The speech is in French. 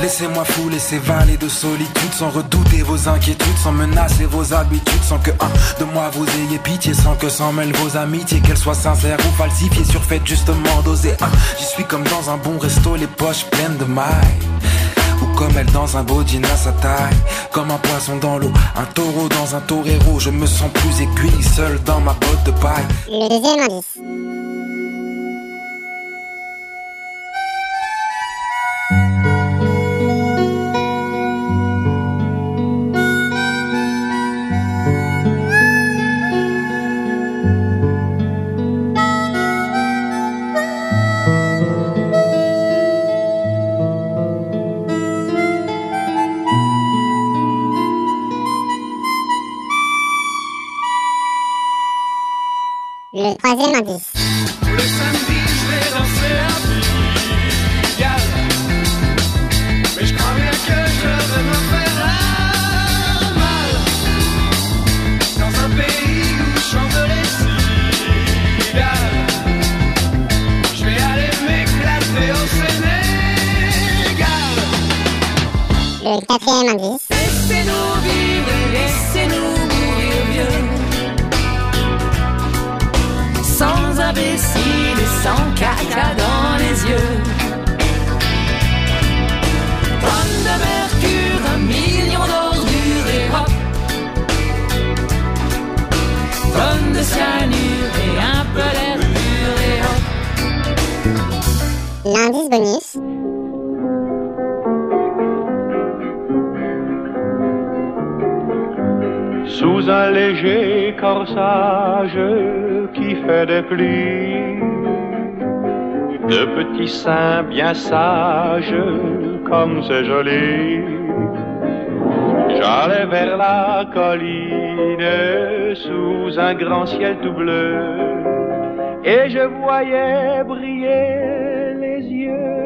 Laissez-moi fou, laissez valer de solitude Sans redouter vos inquiétudes, sans menacer vos habitudes Sans que un de moi vous ayez pitié Sans que s'en mêlent vos amitiés Qu'elles soient sincères ou falsifiées Surfaites justement d'oser. Un J'y suis comme dans un bon resto Les poches pleines de mailles. Ou comme elle dans un beau jean à sa taille. Comme un poisson dans l'eau, un taureau dans un torero. Je me sens plus aiguille, seul dans ma botte de paille. Le deuxième indice. Le troisième indice. Le samedi, je vais danser à Pigalle. Mais je crois bien que je vais me faire mal. Dans un pays où chantent les cigales. Je vais aller m'éclater au Sénégal. Le quatrième indice. Laissez-nous vivre laissez-nous imbécile et sans caca dans les yeux. Tonne de mercure, un million d'ordures et hop. Tonne de cyanure et un peu d'air pur et hop. L'indice bonus. Sous un léger corsage qui fait des plis. De petits seins bien sages, comme c'est joli. J'allais vers la colline sous un grand ciel tout bleu et je voyais briller les yeux.